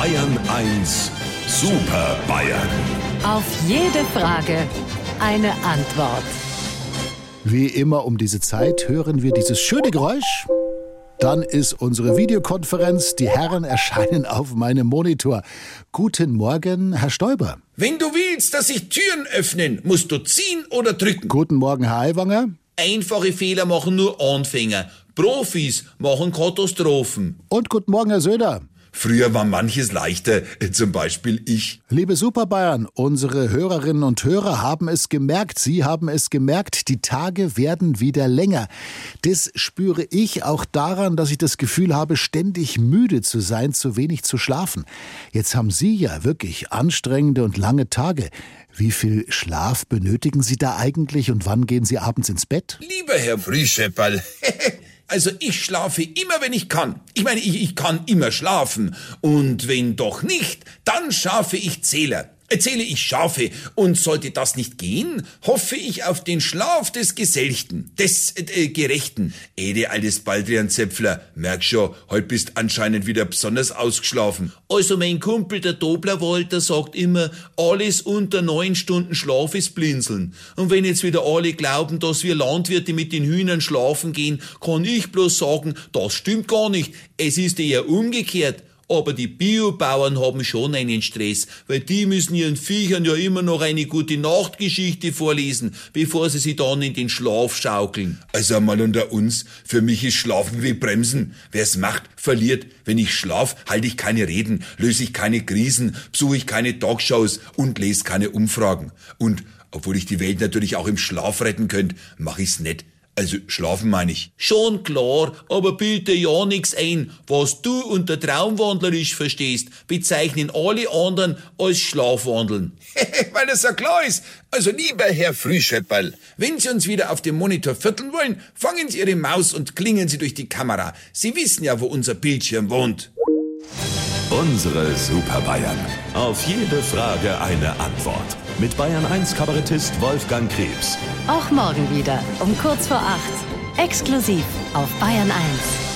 Bayern 1 Super Bayern. Auf jede Frage eine Antwort. Wie immer um diese Zeit hören wir dieses schöne Geräusch. Dann ist unsere Videokonferenz. Die Herren erscheinen auf meinem Monitor. Guten Morgen, Herr Stoiber. Wenn du willst, dass sich Türen öffnen, musst du ziehen oder drücken. Guten Morgen, Herr Aiwanger. Einfache Fehler machen nur Anfänger. Profis machen Katastrophen. Und guten Morgen, Herr Söder. Früher war manches leichter, zum Beispiel ich. Liebe Superbayern, unsere Hörerinnen und Hörer haben es gemerkt, Sie haben es gemerkt, die Tage werden wieder länger. Das spüre ich auch daran, dass ich das Gefühl habe, ständig müde zu sein, zu wenig zu schlafen. Jetzt haben Sie ja wirklich anstrengende und lange Tage. Wie viel Schlaf benötigen Sie da eigentlich und wann gehen Sie abends ins Bett? Lieber Herr Frühschepperl, Also ich schlafe immer, wenn ich kann. Ich meine, ich, ich kann immer schlafen. Und wenn doch nicht, dann schaffe ich Zähler. Erzähle ich Schafe, und sollte das nicht gehen, hoffe ich auf den Schlaf des Geselchten, des äh, Gerechten. Ede, altes Baldrian-Zäpfler, merk schon, heut bist anscheinend wieder besonders ausgeschlafen. Also mein Kumpel, der Doblerwalter, sagt immer, alles unter neun Stunden Schlaf ist Blinzeln. Und wenn jetzt wieder alle glauben, dass wir Landwirte mit den Hühnern schlafen gehen, kann ich bloß sagen, das stimmt gar nicht. Es ist eher umgekehrt. Aber die Biobauern haben schon einen Stress, weil die müssen ihren Viechern ja immer noch eine gute Nachtgeschichte vorlesen, bevor sie sie dann in den Schlaf schaukeln. Also mal unter uns, für mich ist Schlafen wie Bremsen. Wer's macht, verliert. Wenn ich schlaf, halte ich keine Reden, löse ich keine Krisen, besuche ich keine Talkshows und lese keine Umfragen. Und obwohl ich die Welt natürlich auch im Schlaf retten könnte, mach ich's nicht. Also schlafen meine ich. Schon klar, aber bitte ja nix ein. Was du unter traumwandlerisch verstehst, bezeichnen alle anderen als Schlafwandeln. Weil das ja klar ist. Also lieber Herr Frühschöpperl, wenn Sie uns wieder auf dem Monitor vierteln wollen, fangen Sie Ihre Maus und klingen Sie durch die Kamera. Sie wissen ja, wo unser Bildschirm wohnt. Unsere Super Bayern. Auf jede Frage eine Antwort. Mit Bayern 1 Kabarettist Wolfgang Krebs. Auch morgen wieder um kurz vor acht. Exklusiv auf Bayern 1.